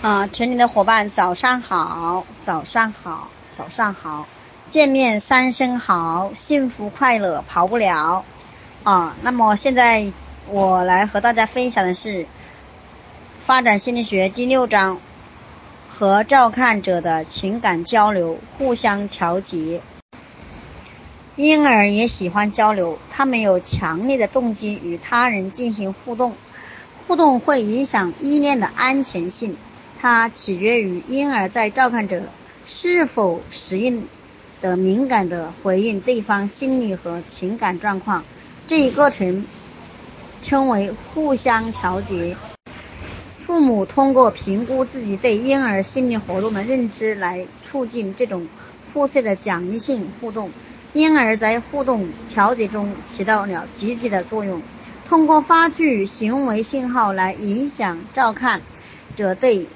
啊，群里的伙伴早上好，早上好，早上好，见面三声好，幸福快乐跑不了啊。那么现在我来和大家分享的是发展心理学第六章和照看者的情感交流，互相调节。婴儿也喜欢交流，他们有强烈的动机与他人进行互动，互动会影响依恋的安全性。它取决于婴儿在照看者是否适应的敏感的回应对方心理和情感状况，这一过程称为互相调节。父母通过评估自己对婴儿心理活动的认知来促进这种互斥的奖励性互动。婴儿在互动调节中起到了积极的作用，通过发出行为信号来影响照看者对。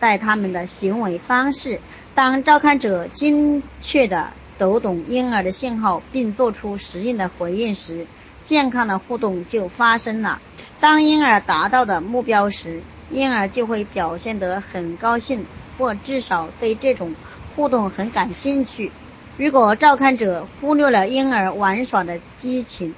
待他们的行为方式。当照看者精确地读懂婴儿的信号，并做出适应的回应时，健康的互动就发生了。当婴儿达到的目标时，婴儿就会表现得很高兴，或至少对这种互动很感兴趣。如果照看者忽略了婴儿玩耍的激情，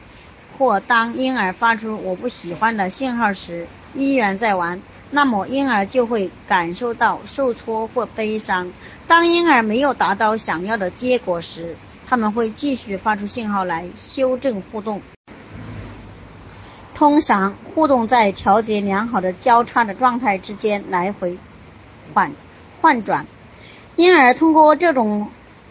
或当婴儿发出“我不喜欢”的信号时，依然在玩。那么婴儿就会感受到受挫或悲伤。当婴儿没有达到想要的结果时，他们会继续发出信号来修正互动。通常，互动在调节良好的交叉的状态之间来回换换转。婴儿通过这种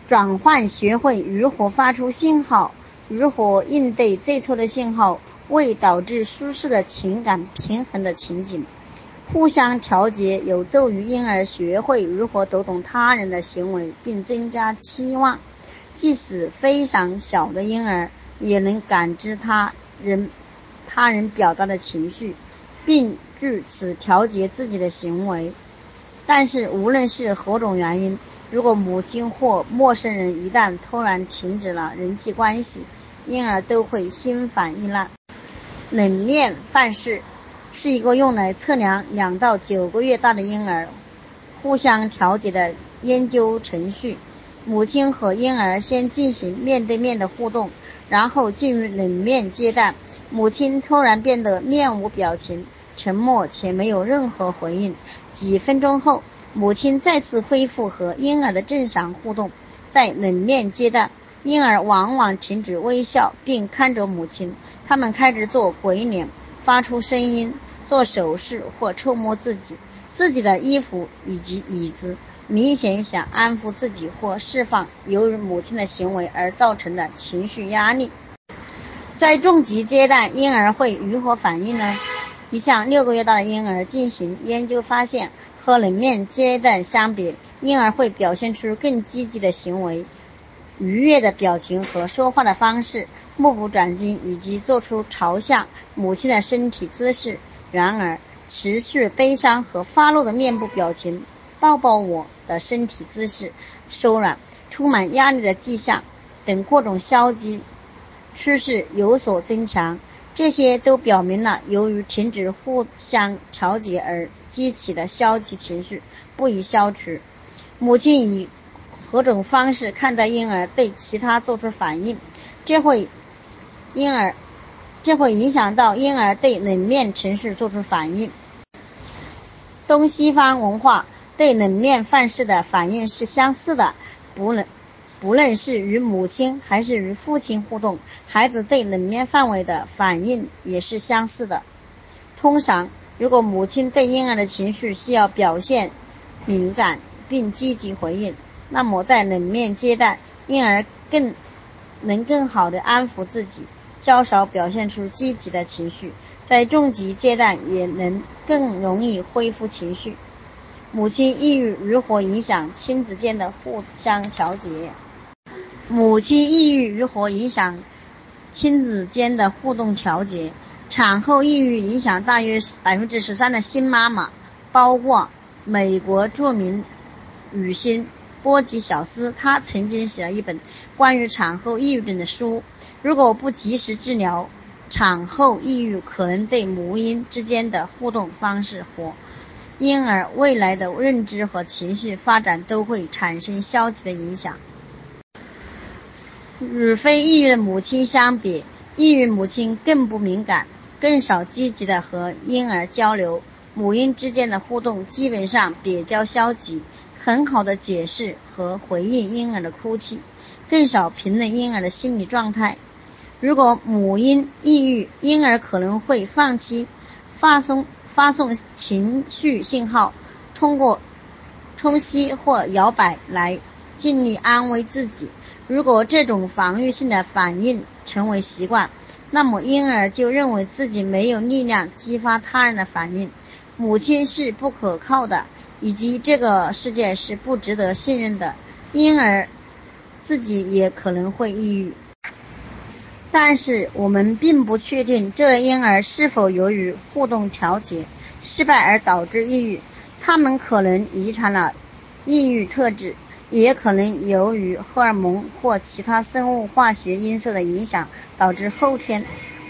转换，学会如何发出信号，如何应对最初的信号为导致舒适的情感平衡的情景。互相调节有助于婴儿学会如何读懂他人的行为，并增加期望。即使非常小的婴儿也能感知他人他人表达的情绪，并据此调节自己的行为。但是，无论是何种原因，如果母亲或陌生人一旦突然停止了人际关系，婴儿都会心烦意乱、冷面犯事。是一个用来测量两到九个月大的婴儿互相调节的研究程序。母亲和婴儿先进行面对面的互动，然后进入冷面阶段。母亲突然变得面无表情、沉默且没有任何回应。几分钟后，母亲再次恢复和婴儿的正常互动。在冷面阶段，婴儿往往停止微笑并看着母亲，他们开始做鬼脸。发出声音、做手势或触摸自己、自己的衣服以及椅子，明显想安抚自己或释放由于母亲的行为而造成的情绪压力。在重疾阶段，婴儿会如何反应呢？一项六个月大的婴儿进行研究发现，和冷面阶段相比，婴儿会表现出更积极的行为、愉悦的表情和说话的方式。目不转睛，以及做出朝向母亲的身体姿势。然而，持续悲伤和发怒的面部表情、抱抱我的身体姿势、收软、充满压力的迹象等各种消极趋势有所增强。这些都表明了，由于停止互相调节而激起的消极情绪不易消除。母亲以何种方式看待婴儿对其他做出反应，这会。婴儿，这会影响到婴儿对冷面情绪做出反应。东西方文化对冷面范式的反应是相似的，不论不论是与母亲还是与父亲互动，孩子对冷面范围的反应也是相似的。通常，如果母亲对婴儿的情绪需要表现敏感并积极回应，那么在冷面阶段，婴儿更能更好的安抚自己。较少表现出积极的情绪，在重疾阶段也能更容易恢复情绪。母亲抑郁如何影响亲子间的互相调节？母亲抑郁如何影响亲子间的互动调节？产后抑郁影响大约百分之十三的新妈妈，包括美国著名女星波吉小斯，她曾经写了一本关于产后抑郁症的书。如果不及时治疗，产后抑郁可能对母婴之间的互动方式和婴儿未来的认知和情绪发展都会产生消极的影响。与非抑郁的母亲相比，抑郁母亲更不敏感，更少积极的和婴儿交流，母婴之间的互动基本上比较消极，很好的解释和回应婴儿的哭泣，更少评论婴儿的心理状态。如果母婴抑郁，婴儿可能会放弃发送发送情绪信号，通过冲吸或摇摆来尽力安慰自己。如果这种防御性的反应成为习惯，那么婴儿就认为自己没有力量激发他人的反应，母亲是不可靠的，以及这个世界是不值得信任的。婴儿自己也可能会抑郁。但是我们并不确定这类婴儿是否由于互动调节失败而导致抑郁，他们可能遗传了抑郁特质，也可能由于荷尔蒙或其他生物化学因素的影响导致后天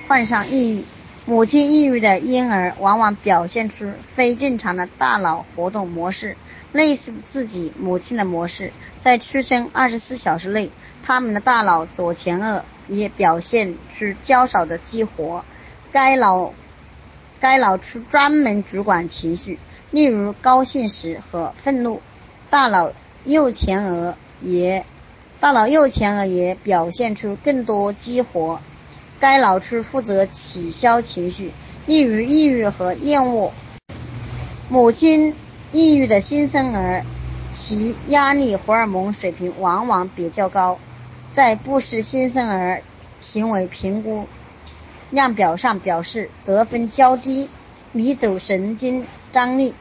患上抑郁。母亲抑郁的婴儿往往表现出非正常的大脑活动模式，类似自己母亲的模式，在出生二十四小时内，他们的大脑左前额。也表现出较少的激活，该脑该脑区专门主管情绪，例如高兴时和愤怒。大脑右前额也大脑右前额也表现出更多激活，该脑区负责取消情绪，例如抑郁和厌恶。母亲抑郁的新生儿，其压力荷尔蒙水平往往比较高。在不实新生儿行为评估量表上表示得分较低，迷走神经张力。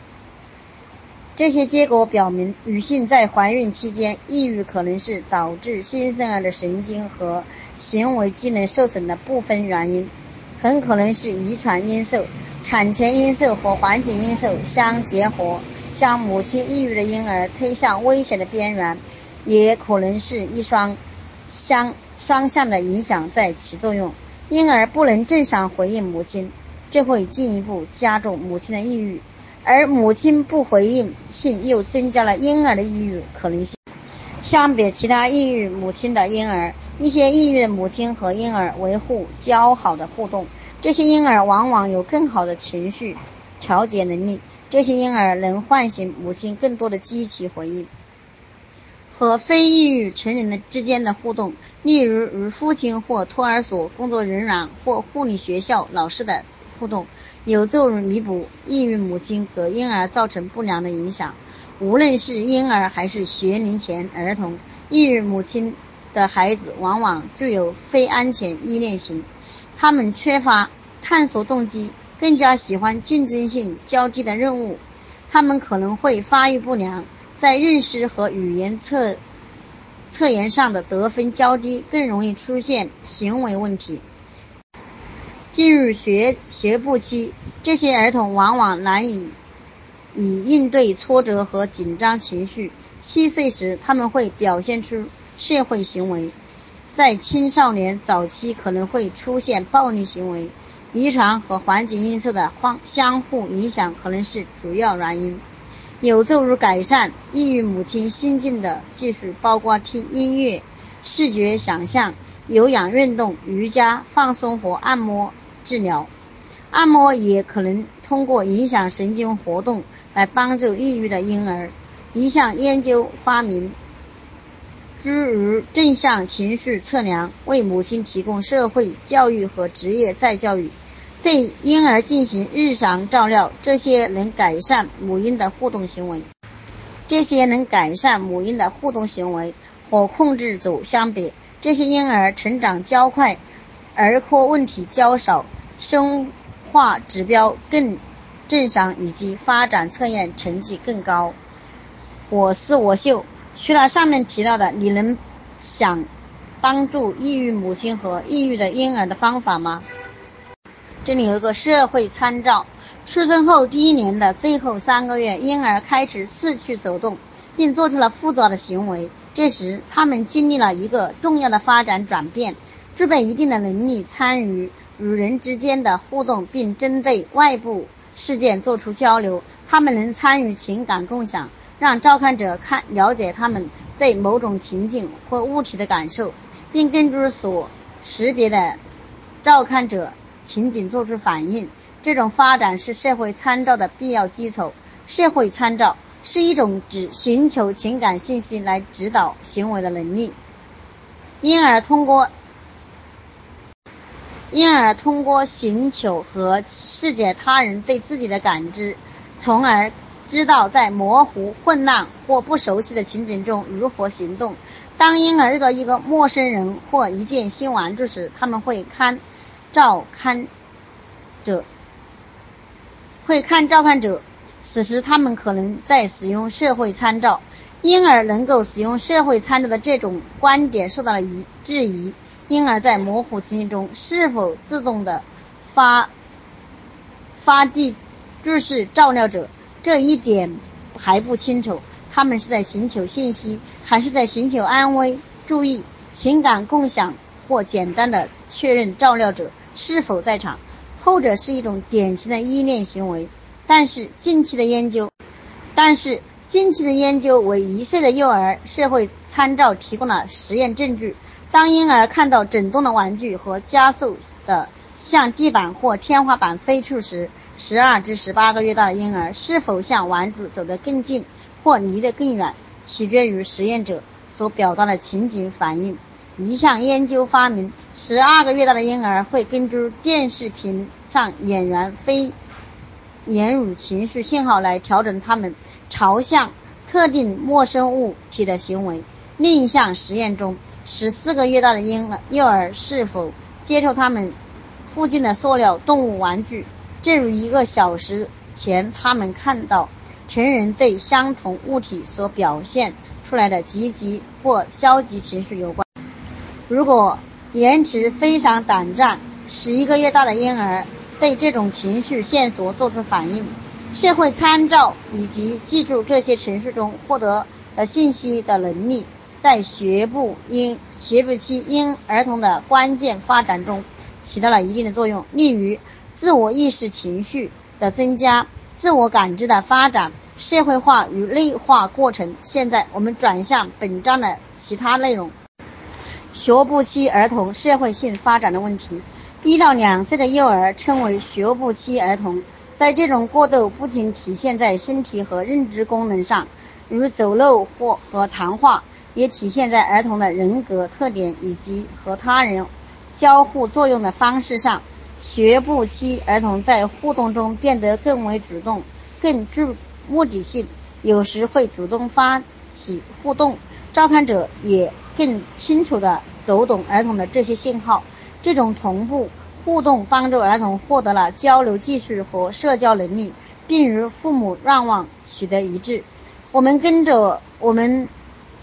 这些结果表明，女性在怀孕期间抑郁可能是导致新生儿的神经和行为机能受损的部分原因，很可能是遗传因素、产前因素和环境因素相结合，将母亲抑郁的婴儿推向危险的边缘，也可能是一双。相双向的影响在起作用，婴儿不能正常回应母亲，这会进一步加重母亲的抑郁，而母亲不回应性又增加了婴儿的抑郁可能性。相比其他抑郁母亲的婴儿，一些抑郁的母亲和婴儿维护较好的互动，这些婴儿往往有更好的情绪调节能力，这些婴儿能唤醒母亲更多的积极回应。和非抑郁成人的之间的互动，例如与父亲或托儿所工作人员或护理学校老师的互动，有助于弥补抑郁母亲和婴儿造成不良的影响。无论是婴儿还是学龄前儿童，抑郁母亲的孩子往往具有非安全依恋型，他们缺乏探索动机，更加喜欢竞争性较低的任务，他们可能会发育不良。在认识和语言测测验上的得分较低，更容易出现行为问题。进入学学步期，这些儿童往往难以以应对挫折和紧张情绪。七岁时，他们会表现出社会行为。在青少年早期，可能会出现暴力行为。遗传和环境因素的相相互影响可能是主要原因。有助于改善抑郁母亲心境的技术包括听音乐、视觉想象、有氧运动、瑜伽、放松和按摩治疗。按摩也可能通过影响神经活动来帮助抑郁的婴儿。一项研究发明，诸如正向情绪测量，为母亲提供社会教育和职业再教育。对婴儿进行日常照料，这些能改善母婴的互动行为。这些能改善母婴的互动行为和控制组相比，这些婴儿成长较快，儿科问题较少，生化指标更正常，以及发展测验成绩更高。我思我秀，除了上面提到的，你能想帮助抑郁母亲和抑郁的婴儿的方法吗？这里有一个社会参照：出生后第一年的最后三个月，婴儿开始四处走动，并做出了复杂的行为。这时，他们经历了一个重要的发展转变，具备一定的能力参与与人之间的互动，并针对外部事件做出交流。他们能参与情感共享，让照看者看了解他们对某种情景或物体的感受，并根据所识别的照看者情景做出反应。这种发展是社会参照的必要基础。社会参照是一种指寻求情感信息来指导行为的能力，因而通过因而通过寻求和释解他人对自己的感知，从而知道在模糊、混乱或不熟悉的情景中如何行动。当婴儿遇到一个陌生人或一件新玩具时，他们会看照看者。会看照看者，此时他们可能在使用社会参照，因而能够使用社会参照的这种观点受到了疑质疑，因而，在模糊情境中是否自动的发发地注视照料者，这一点还不清楚。他们是在寻求信息，还是在寻求安慰、注意、情感共享，或简单的确认照料者是否在场？后者是一种典型的依恋行为，但是近期的研究，但是近期的研究为一岁的幼儿社会参照提供了实验证据。当婴儿看到整栋的玩具和加速的向地板或天花板飞出时，十二至十八个月大的婴儿是否向玩具走得更近或离得更远，取决于实验者所表达的情景反应。一项研究发明，十二个月大的婴儿会根据电视屏上演员非言语情绪信号来调整他们朝向特定陌生物体的行为。另一项实验中，十四个月大的婴儿幼儿是否接受他们附近的塑料动物玩具，正如一个小时前他们看到成人对相同物体所表现出来的积极或消极情绪有关。如果延迟非常短暂，十一个月大的婴儿对这种情绪线索做出反应，社会参照以及记住这些程序中获得的信息的能力，在学步婴学步期婴儿童的关键发展中起到了一定的作用。例如，自我意识情绪的增加、自我感知的发展、社会化与内化过程。现在我们转向本章的其他内容。学步期儿童社会性发展的问题，一到两岁的幼儿称为学步期儿童。在这种过渡不仅体现在身体和认知功能上，如走路或和谈话，也体现在儿童的人格特点以及和他人交互作用的方式上。学步期儿童在互动中变得更为主动，更具目的性，有时会主动发起互动。照看者也更清楚地读懂儿童的这些信号。这种同步互动帮助儿童获得了交流技术和社交能力，并与父母愿望取得一致。我们跟着我们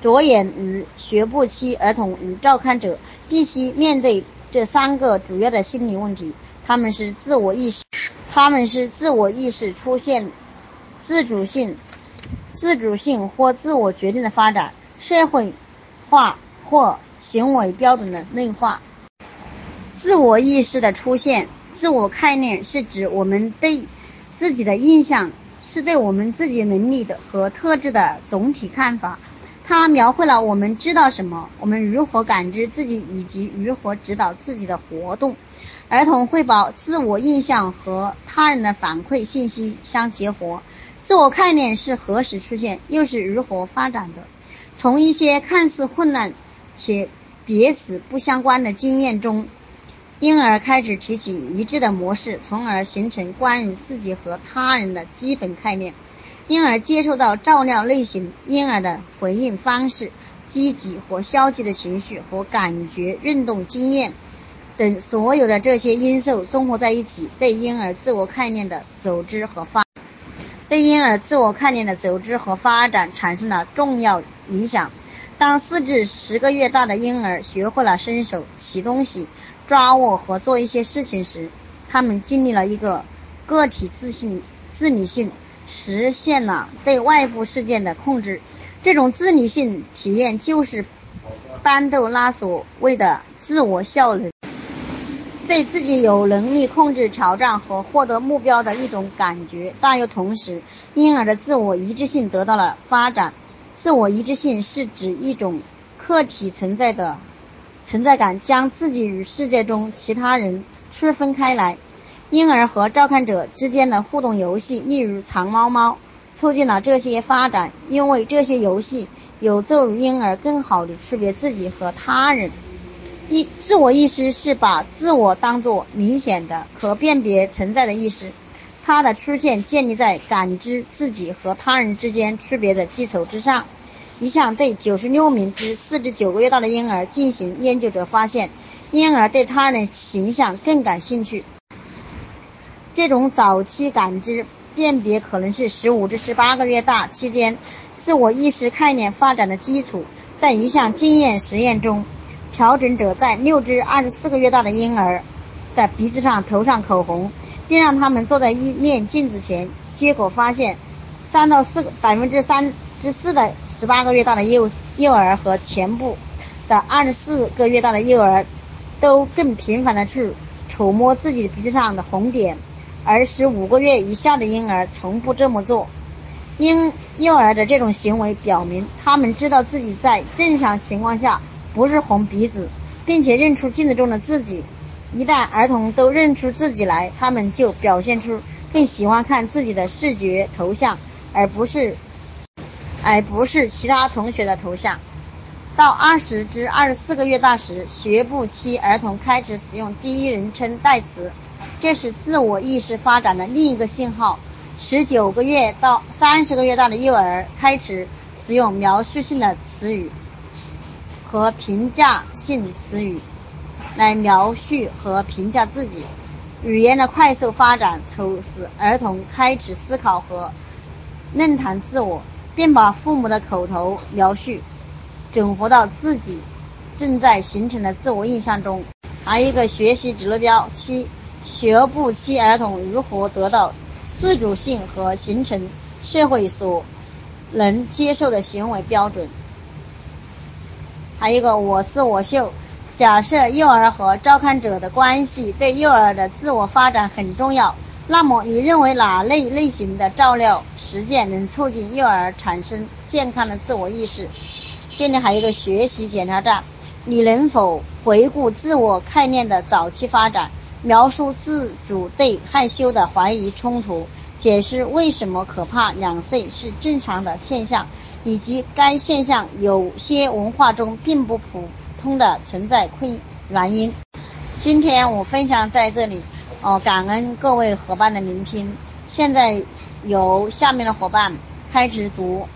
着眼于学步期儿童与照看者必须面对这三个主要的心理问题：他们是自我意识，他们是自我意识出现自主性、自主性或自我决定的发展。社会化或行为标准的内化，自我意识的出现。自我概念是指我们对自己的印象，是对我们自己能力的和特质的总体看法。它描绘了我们知道什么，我们如何感知自己，以及如何指导自己的活动。儿童会把自我印象和他人的反馈信息相结合。自我概念是何时出现，又是如何发展的？从一些看似混乱且彼此不相关的经验中，婴儿开始提起一致的模式，从而形成关于自己和他人的基本概念。婴儿接受到照料类型，婴儿的回应方式、积极或消极的情绪和感觉运动经验等所有的这些因素综合在一起，对婴儿自我概念的组织和发对婴儿自我概念的组织和发展产生了重要。影响。当四至十个月大的婴儿学会了伸手、骑东西、抓握和做一些事情时，他们经历了一个个体自信、自理性，实现了对外部事件的控制。这种自理性体验就是班杜拉所谓的自我效能，对自己有能力控制挑战和获得目标的一种感觉，但又同时婴儿的自我一致性得到了发展。自我一致性是指一种客体存在的存在感，将自己与世界中其他人区分开来。婴儿和照看者之间的互动游戏，例如藏猫猫，促进了这些发展，因为这些游戏有助于婴儿更好地区别自己和他人。一自我意识是把自我当作明显的、可辨别存在的意识，它的出现建立在感知自己和他人之间区别的基础之上。一项对九十六名至四至九个月大的婴儿进行研究者发现，婴儿对他人形象更感兴趣。这种早期感知辨别可能是十五至十八个月大期间自我意识概念发展的基础。在一项经验实验中，调整者在六至二十四个月大的婴儿的鼻子上涂上口红，并让他们坐在一面镜子前。结果发现，三到四百分之三至四的十八个月大的幼幼儿和前部的二十四个月大的幼儿都更频繁的去触摸自己鼻子上的红点。而十五个月以下的婴儿从不这么做。婴幼儿的这种行为表明，他们知道自己在正常情况下不是红鼻子，并且认出镜子中的自己。一旦儿童都认出自己来，他们就表现出更喜欢看自己的视觉头像，而不是而不是其他同学的头像。到二十至二十四个月大时，学步期儿童开始使用第一人称代词。这是自我意识发展的另一个信号。十九个月到三十个月大的幼儿开始使用描述性的词语和评价性词语来描述和评价自己。语言的快速发展促使儿童开始思考和论谈自我，并把父母的口头描述整合到自己正在形成的自我印象中。还有一个学习指标七。学步期儿童如何得到自主性和形成社会所能接受的行为标准？还有一个我是我秀。假设幼儿和照看者的关系对幼儿的自我发展很重要，那么你认为哪类类型的照料实践能促进幼儿产生健康的自我意识？这里还有一个学习检查站，你能否回顾自我概念的早期发展？描述自主对害羞的怀疑冲突，解释为什么可怕两岁是正常的现象，以及该现象有些文化中并不普通的存在困原因。今天我分享在这里，哦，感恩各位伙伴的聆听。现在由下面的伙伴开始读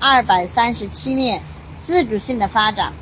二百三十七面自主性的发展。